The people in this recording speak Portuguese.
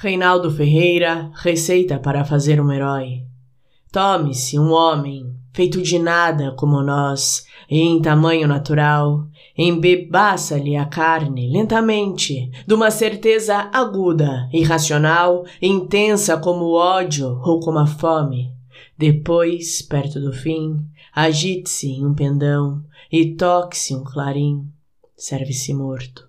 Reinaldo Ferreira, receita para fazer um herói. Tome-se um homem, feito de nada como nós, e em tamanho natural, embebaça-lhe a carne lentamente, de uma certeza aguda, irracional, intensa como o ódio ou como a fome. Depois, perto do fim, agite-se em um pendão e toque-se um clarim. Serve-se morto.